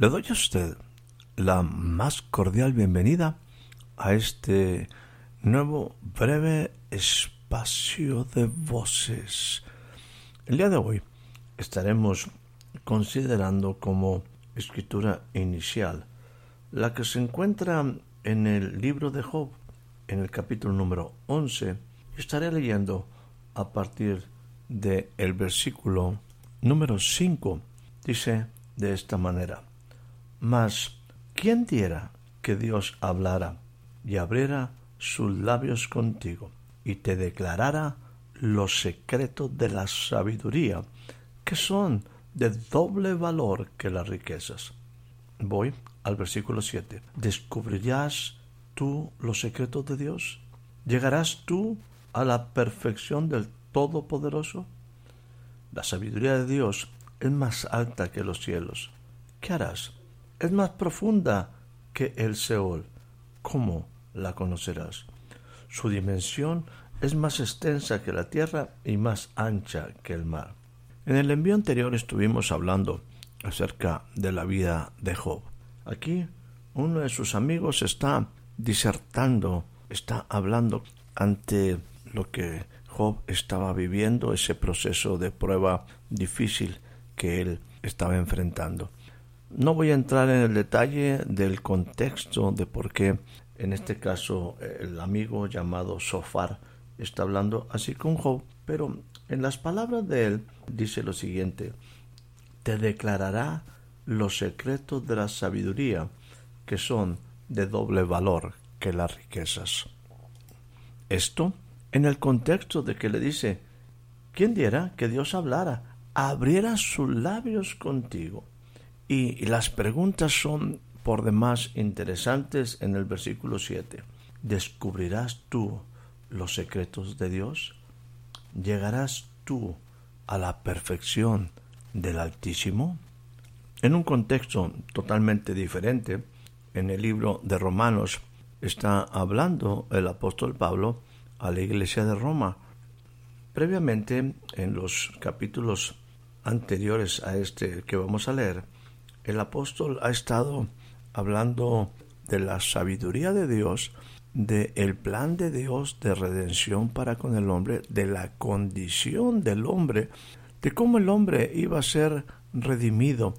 Le doy a usted la más cordial bienvenida a este nuevo breve espacio de voces. El día de hoy estaremos considerando como escritura inicial la que se encuentra en el libro de Job, en el capítulo número 11. Estaré leyendo a partir del el versículo número 5. Dice de esta manera. Mas, ¿quién diera que Dios hablara y abriera sus labios contigo y te declarara los secretos de la sabiduría, que son de doble valor que las riquezas? Voy al versículo 7. ¿Descubrirás tú los secretos de Dios? ¿Llegarás tú a la perfección del Todopoderoso? La sabiduría de Dios es más alta que los cielos. ¿Qué harás? Es más profunda que el Seol. ¿Cómo la conocerás? Su dimensión es más extensa que la tierra y más ancha que el mar. En el envío anterior estuvimos hablando acerca de la vida de Job. Aquí uno de sus amigos está disertando, está hablando ante lo que Job estaba viviendo, ese proceso de prueba difícil que él estaba enfrentando. No voy a entrar en el detalle del contexto de por qué en este caso el amigo llamado Sofar está hablando así con Job, pero en las palabras de él dice lo siguiente, te declarará los secretos de la sabiduría que son de doble valor que las riquezas. Esto en el contexto de que le dice, ¿quién diera que Dios hablara, abriera sus labios contigo? Y las preguntas son por demás interesantes en el versículo 7. ¿Descubrirás tú los secretos de Dios? ¿Llegarás tú a la perfección del Altísimo? En un contexto totalmente diferente, en el libro de Romanos está hablando el apóstol Pablo a la iglesia de Roma. Previamente, en los capítulos anteriores a este que vamos a leer, el apóstol ha estado hablando de la sabiduría de Dios, de el plan de Dios de redención para con el hombre, de la condición del hombre, de cómo el hombre iba a ser redimido,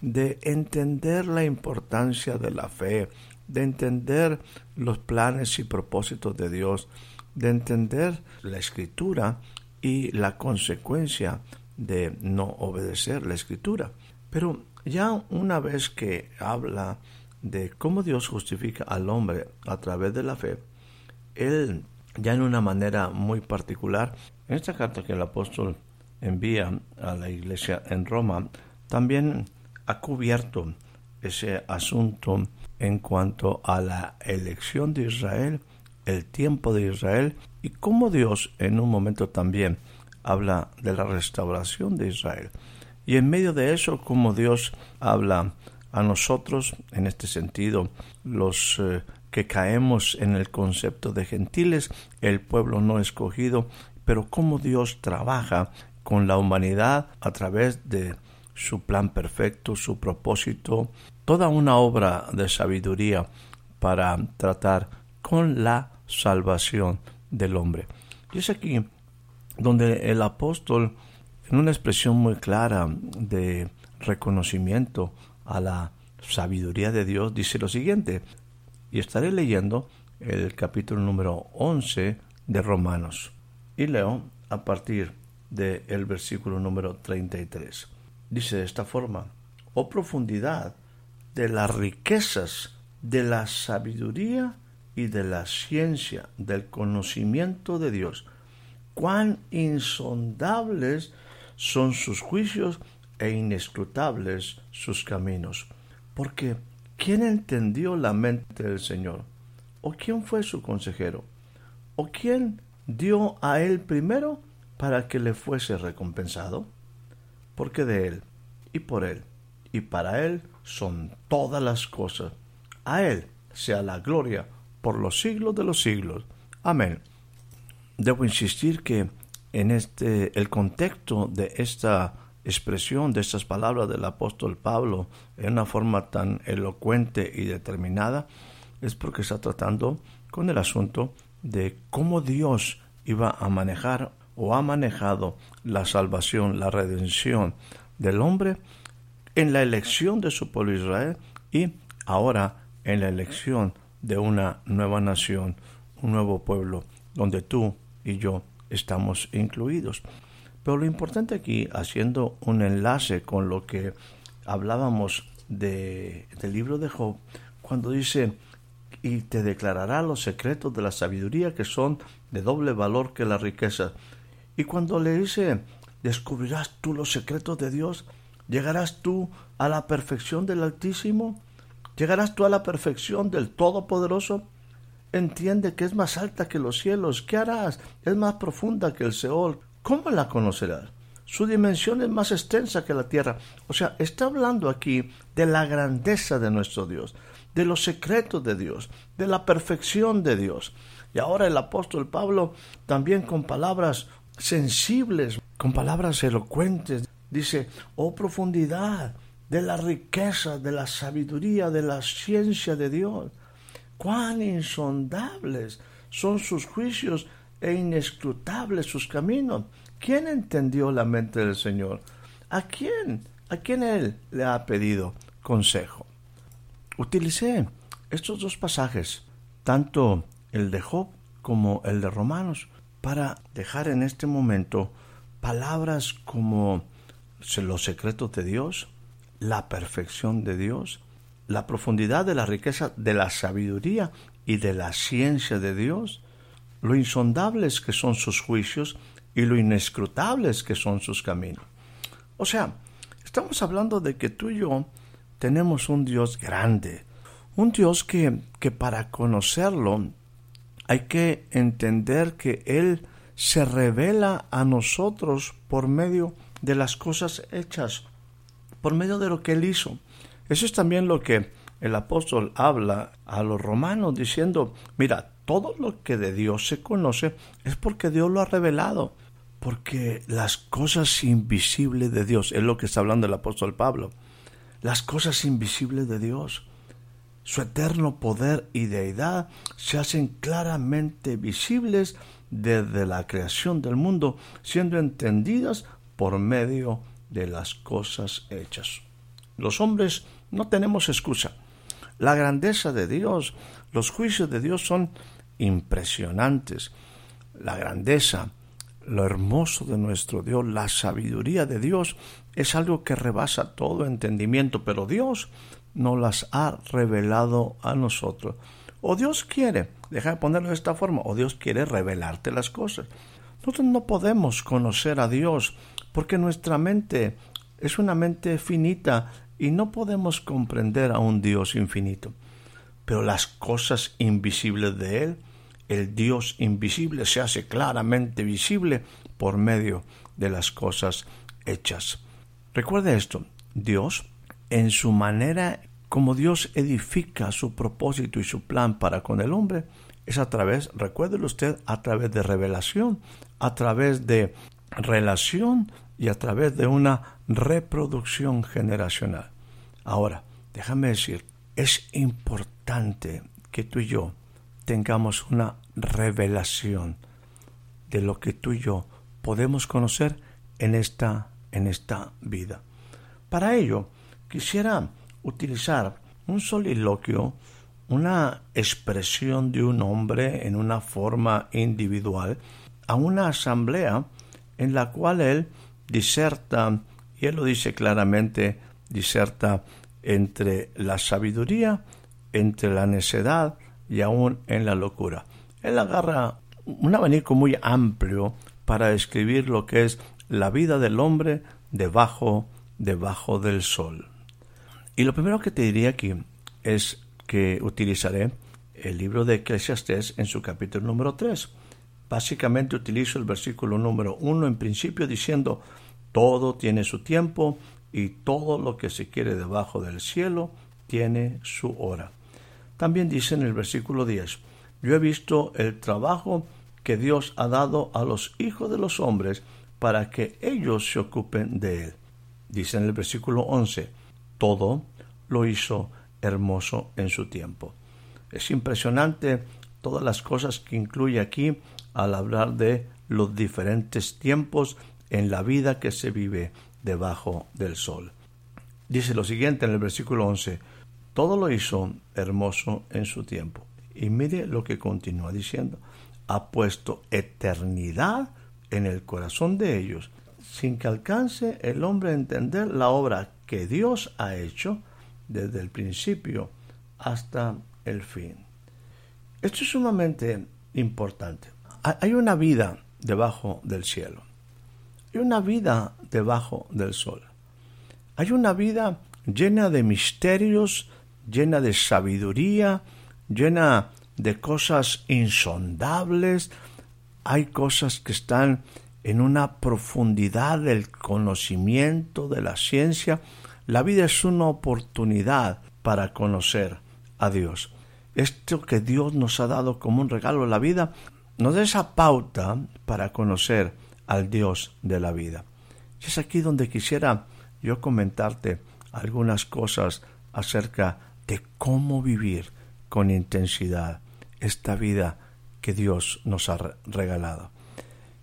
de entender la importancia de la fe, de entender los planes y propósitos de Dios, de entender la escritura y la consecuencia de no obedecer la escritura. Pero ya una vez que habla de cómo Dios justifica al hombre a través de la fe, él ya en una manera muy particular, en esta carta que el apóstol envía a la iglesia en Roma, también ha cubierto ese asunto en cuanto a la elección de Israel, el tiempo de Israel y cómo Dios en un momento también habla de la restauración de Israel. Y en medio de eso, como Dios habla a nosotros, en este sentido, los eh, que caemos en el concepto de gentiles, el pueblo no escogido, pero cómo Dios trabaja con la humanidad a través de su plan perfecto, su propósito, toda una obra de sabiduría para tratar con la salvación del hombre. Y es aquí donde el apóstol en una expresión muy clara de reconocimiento a la sabiduría de Dios, dice lo siguiente, y estaré leyendo el capítulo número 11 de Romanos, y leo a partir del versículo número 33. Dice de esta forma, oh profundidad de las riquezas de la sabiduría y de la ciencia, del conocimiento de Dios. Cuán insondables son sus juicios e inescrutables sus caminos. Porque, ¿quién entendió la mente del Señor? ¿O quién fue su consejero? ¿O quién dio a él primero para que le fuese recompensado? Porque de él, y por él, y para él son todas las cosas. A él sea la gloria por los siglos de los siglos. Amén. Debo insistir que en este el contexto de esta expresión de estas palabras del apóstol Pablo en una forma tan elocuente y determinada es porque está tratando con el asunto de cómo Dios iba a manejar o ha manejado la salvación, la redención del hombre en la elección de su pueblo Israel y ahora en la elección de una nueva nación, un nuevo pueblo, donde tú y yo estamos incluidos. Pero lo importante aquí, haciendo un enlace con lo que hablábamos de, del libro de Job, cuando dice, y te declarará los secretos de la sabiduría que son de doble valor que la riqueza. Y cuando le dice, descubrirás tú los secretos de Dios, llegarás tú a la perfección del Altísimo, llegarás tú a la perfección del Todopoderoso. Entiende que es más alta que los cielos. ¿Qué harás? Es más profunda que el Seol. ¿Cómo la conocerás? Su dimensión es más extensa que la tierra. O sea, está hablando aquí de la grandeza de nuestro Dios, de los secretos de Dios, de la perfección de Dios. Y ahora el apóstol Pablo también con palabras sensibles, con palabras elocuentes, dice, oh profundidad de la riqueza, de la sabiduría, de la ciencia de Dios. Cuán insondables son sus juicios e inescrutables sus caminos. ¿Quién entendió la mente del Señor? ¿A quién? ¿A quién Él le ha pedido consejo? Utilicé estos dos pasajes, tanto el de Job como el de Romanos, para dejar en este momento palabras como los secretos de Dios, la perfección de Dios, la profundidad de la riqueza de la sabiduría y de la ciencia de Dios, lo insondables que son sus juicios y lo inescrutables que son sus caminos. O sea, estamos hablando de que tú y yo tenemos un Dios grande, un Dios que, que para conocerlo hay que entender que Él se revela a nosotros por medio de las cosas hechas, por medio de lo que Él hizo. Eso es también lo que el apóstol habla a los romanos diciendo, mira, todo lo que de Dios se conoce es porque Dios lo ha revelado, porque las cosas invisibles de Dios, es lo que está hablando el apóstol Pablo, las cosas invisibles de Dios, su eterno poder y deidad se hacen claramente visibles desde la creación del mundo, siendo entendidas por medio de las cosas hechas. Los hombres no tenemos excusa. La grandeza de Dios, los juicios de Dios son impresionantes. La grandeza, lo hermoso de nuestro Dios, la sabiduría de Dios es algo que rebasa todo entendimiento, pero Dios no las ha revelado a nosotros. O Dios quiere, deja de ponerlo de esta forma, o Dios quiere revelarte las cosas. Nosotros no podemos conocer a Dios porque nuestra mente es una mente finita y no podemos comprender a un Dios infinito pero las cosas invisibles de Él, el Dios invisible se hace claramente visible por medio de las cosas hechas. Recuerde esto, Dios, en su manera como Dios edifica su propósito y su plan para con el hombre, es a través, recuérdelo usted, a través de revelación, a través de relación y a través de una reproducción generacional. Ahora, déjame decir, es importante que tú y yo tengamos una revelación de lo que tú y yo podemos conocer en esta, en esta vida. Para ello, quisiera utilizar un soliloquio, una expresión de un hombre en una forma individual, a una asamblea en la cual él diserta, y él lo dice claramente, diserta entre la sabiduría, entre la necedad, y aún en la locura. Él agarra un abanico muy amplio para describir lo que es la vida del hombre debajo, debajo del sol. Y lo primero que te diría aquí es que utilizaré el libro de Eclesiastés en su capítulo número 3. Básicamente utilizo el versículo número 1 en principio diciendo, todo tiene su tiempo y todo lo que se quiere debajo del cielo tiene su hora. También dice en el versículo 10, yo he visto el trabajo que Dios ha dado a los hijos de los hombres para que ellos se ocupen de él. Dice en el versículo 11, todo lo hizo hermoso en su tiempo. Es impresionante todas las cosas que incluye aquí al hablar de los diferentes tiempos en la vida que se vive debajo del sol. Dice lo siguiente en el versículo 11, todo lo hizo hermoso en su tiempo. Y mire lo que continúa diciendo, ha puesto eternidad en el corazón de ellos, sin que alcance el hombre a entender la obra que Dios ha hecho desde el principio hasta el fin. Esto es sumamente importante. Hay una vida debajo del cielo. Hay una vida debajo del sol. Hay una vida llena de misterios, llena de sabiduría, llena de cosas insondables. Hay cosas que están en una profundidad del conocimiento de la ciencia. La vida es una oportunidad para conocer a Dios. Esto que Dios nos ha dado como un regalo, la vida, nos da esa pauta para conocer al Dios de la vida. Y es aquí donde quisiera yo comentarte algunas cosas acerca de cómo vivir con intensidad esta vida que Dios nos ha regalado.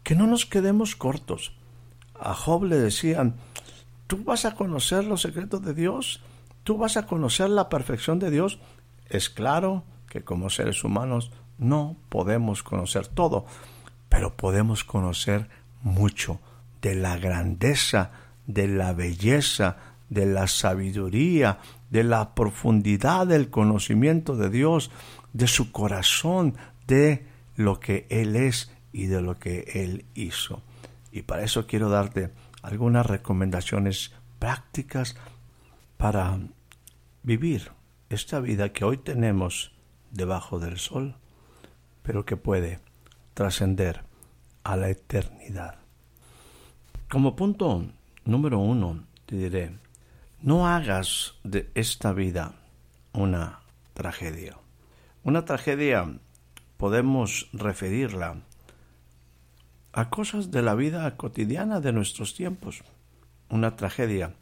Que no nos quedemos cortos. A Job le decían, ¿tú vas a conocer los secretos de Dios? ¿Tú vas a conocer la perfección de Dios? Es claro que como seres humanos no podemos conocer todo, pero podemos conocer mucho de la grandeza, de la belleza, de la sabiduría, de la profundidad del conocimiento de Dios, de su corazón, de lo que Él es y de lo que Él hizo. Y para eso quiero darte algunas recomendaciones prácticas para vivir esta vida que hoy tenemos debajo del sol, pero que puede trascender a la eternidad. Como punto número uno, te diré, no hagas de esta vida una tragedia. Una tragedia podemos referirla a cosas de la vida cotidiana de nuestros tiempos. Una tragedia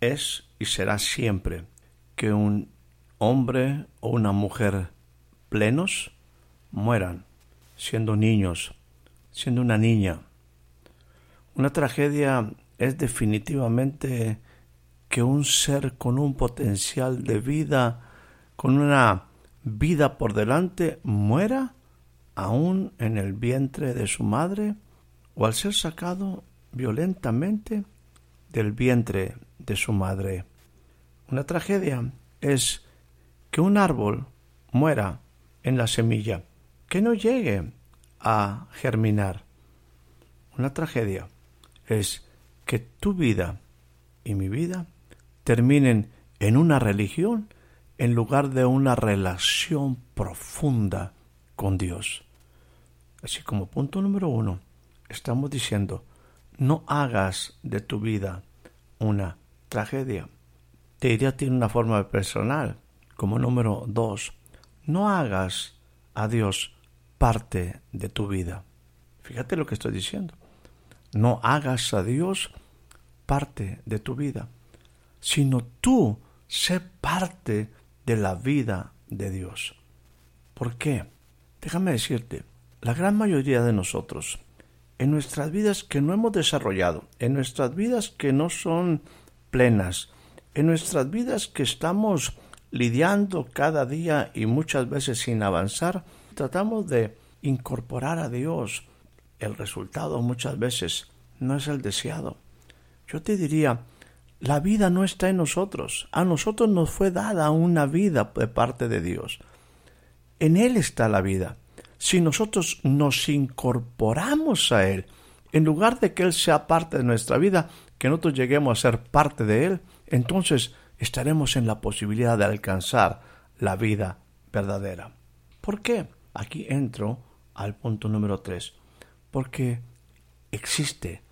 es y será siempre que un hombre o una mujer plenos mueran siendo niños, siendo una niña. Una tragedia es definitivamente que un ser con un potencial de vida, con una vida por delante muera aún en el vientre de su madre o al ser sacado violentamente del vientre de su madre. Una tragedia es que un árbol muera en la semilla, que no llegue a germinar. Una tragedia es que tu vida y mi vida terminen en una religión en lugar de una relación profunda con Dios. Así como punto número uno, estamos diciendo, no hagas de tu vida una tragedia. Te diría tiene una forma personal. Como número dos, no hagas a Dios parte de tu vida. Fíjate lo que estoy diciendo. No hagas a Dios parte de tu vida, sino tú sé parte de la vida de Dios. ¿Por qué? Déjame decirte, la gran mayoría de nosotros, en nuestras vidas que no hemos desarrollado, en nuestras vidas que no son plenas, en nuestras vidas que estamos lidiando cada día y muchas veces sin avanzar, tratamos de incorporar a Dios. El resultado muchas veces no es el deseado. Yo te diría, la vida no está en nosotros. A nosotros nos fue dada una vida de parte de Dios. En Él está la vida. Si nosotros nos incorporamos a Él, en lugar de que Él sea parte de nuestra vida, que nosotros lleguemos a ser parte de Él, entonces estaremos en la posibilidad de alcanzar la vida verdadera. ¿Por qué? Aquí entro al punto número tres. Porque existe,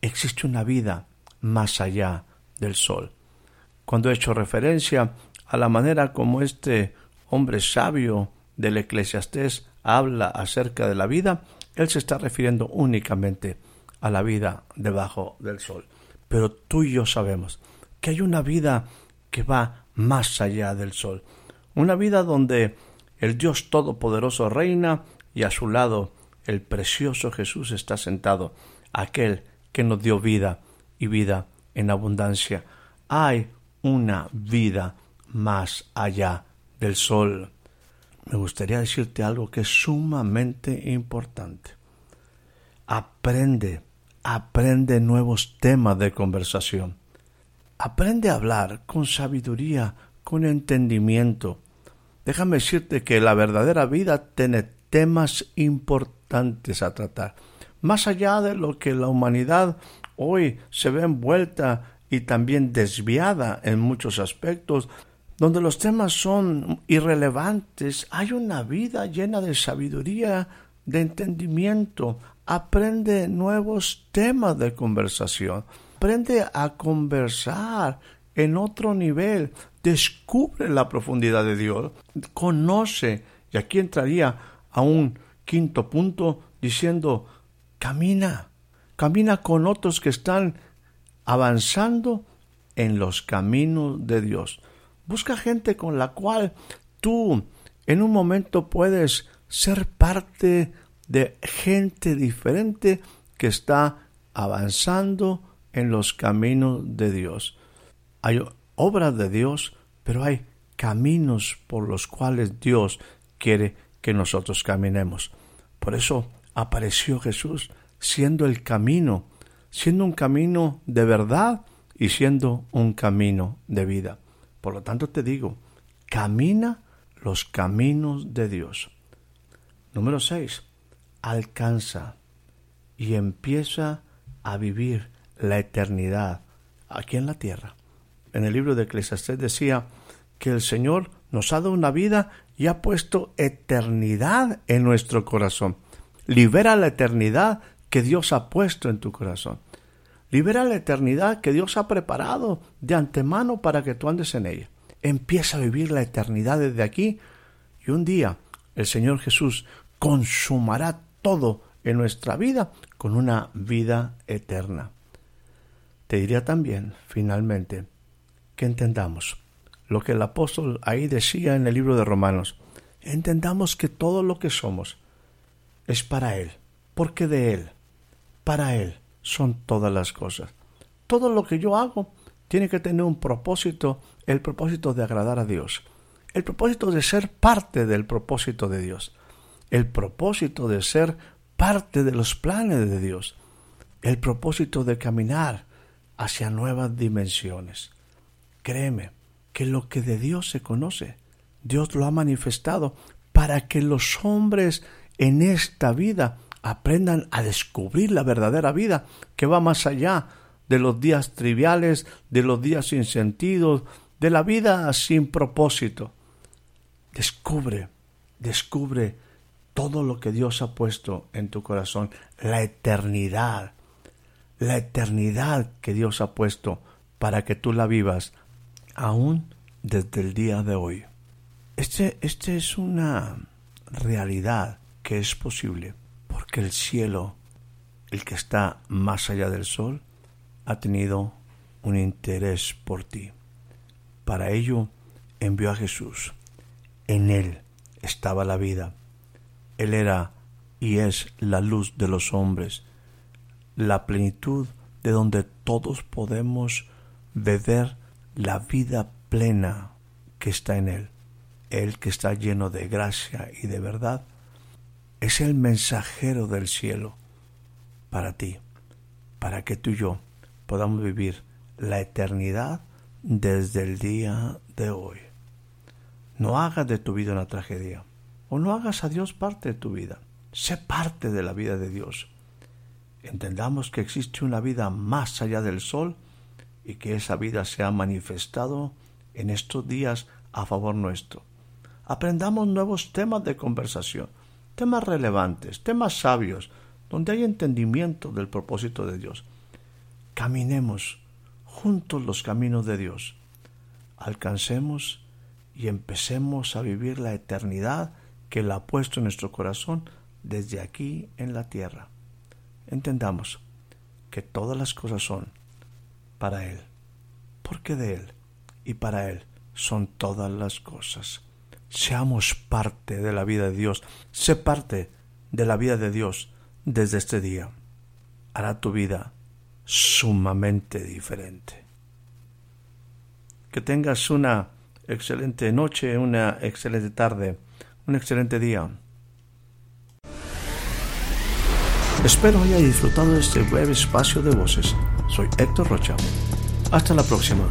existe una vida más allá del sol. Cuando he hecho referencia a la manera como este hombre sabio del eclesiastés habla acerca de la vida, él se está refiriendo únicamente a la vida debajo del sol. Pero tú y yo sabemos que hay una vida que va más allá del sol, una vida donde el Dios Todopoderoso reina y a su lado el precioso Jesús está sentado, aquel que nos dio vida y vida en abundancia. Hay una vida más allá del sol. Me gustaría decirte algo que es sumamente importante. Aprende, aprende nuevos temas de conversación. Aprende a hablar con sabiduría, con entendimiento. Déjame decirte que la verdadera vida tiene temas importantes a tratar. Más allá de lo que la humanidad hoy se ve envuelta y también desviada en muchos aspectos, donde los temas son irrelevantes, hay una vida llena de sabiduría, de entendimiento. Aprende nuevos temas de conversación. Aprende a conversar en otro nivel. Descubre la profundidad de Dios. Conoce. Y aquí entraría a un quinto punto diciendo, camina. Camina con otros que están avanzando en los caminos de Dios. Busca gente con la cual tú en un momento puedes ser parte de gente diferente que está avanzando en los caminos de Dios. Hay obras de Dios, pero hay caminos por los cuales Dios quiere que nosotros caminemos. Por eso apareció Jesús siendo el camino, siendo un camino de verdad y siendo un camino de vida. Por lo tanto te digo, camina los caminos de Dios. Número 6. Alcanza y empieza a vivir la eternidad aquí en la tierra. En el libro de Eclesiastés decía que el Señor nos ha dado una vida y ha puesto eternidad en nuestro corazón. Libera la eternidad que Dios ha puesto en tu corazón. Libera la eternidad que Dios ha preparado de antemano para que tú andes en ella. Empieza a vivir la eternidad desde aquí y un día el Señor Jesús consumará todo en nuestra vida con una vida eterna. Te diría también, finalmente, entendamos lo que el apóstol ahí decía en el libro de Romanos. Entendamos que todo lo que somos es para Él, porque de Él, para Él son todas las cosas. Todo lo que yo hago tiene que tener un propósito, el propósito de agradar a Dios, el propósito de ser parte del propósito de Dios, el propósito de ser parte de los planes de Dios, el propósito de caminar hacia nuevas dimensiones. Créeme que lo que de Dios se conoce, Dios lo ha manifestado para que los hombres en esta vida aprendan a descubrir la verdadera vida que va más allá de los días triviales, de los días sin sentido, de la vida sin propósito. Descubre, descubre todo lo que Dios ha puesto en tu corazón, la eternidad, la eternidad que Dios ha puesto para que tú la vivas aún desde el día de hoy. Este, este es una realidad que es posible porque el cielo, el que está más allá del sol, ha tenido un interés por ti. Para ello envió a Jesús. En él estaba la vida. Él era y es la luz de los hombres, la plenitud de donde todos podemos beber la vida plena que está en Él. Él que está lleno de gracia y de verdad, es el mensajero del cielo para ti, para que tú y yo podamos vivir la eternidad desde el día de hoy. No hagas de tu vida una tragedia. o no hagas a Dios parte de tu vida. Sé parte de la vida de Dios. Entendamos que existe una vida más allá del sol y que esa vida se ha manifestado en estos días a favor nuestro. Aprendamos nuevos temas de conversación, temas relevantes, temas sabios, donde hay entendimiento del propósito de Dios. Caminemos juntos los caminos de Dios. Alcancemos y empecemos a vivir la eternidad que Él ha puesto en nuestro corazón desde aquí en la tierra. Entendamos que todas las cosas son para Él, porque de Él y para Él son todas las cosas. Seamos parte de la vida de Dios, sé parte de la vida de Dios desde este día. Hará tu vida sumamente diferente. Que tengas una excelente noche, una excelente tarde, un excelente día. Espero haya disfrutado de este breve espacio de voces. Soy Héctor Rocha. Hasta la próxima.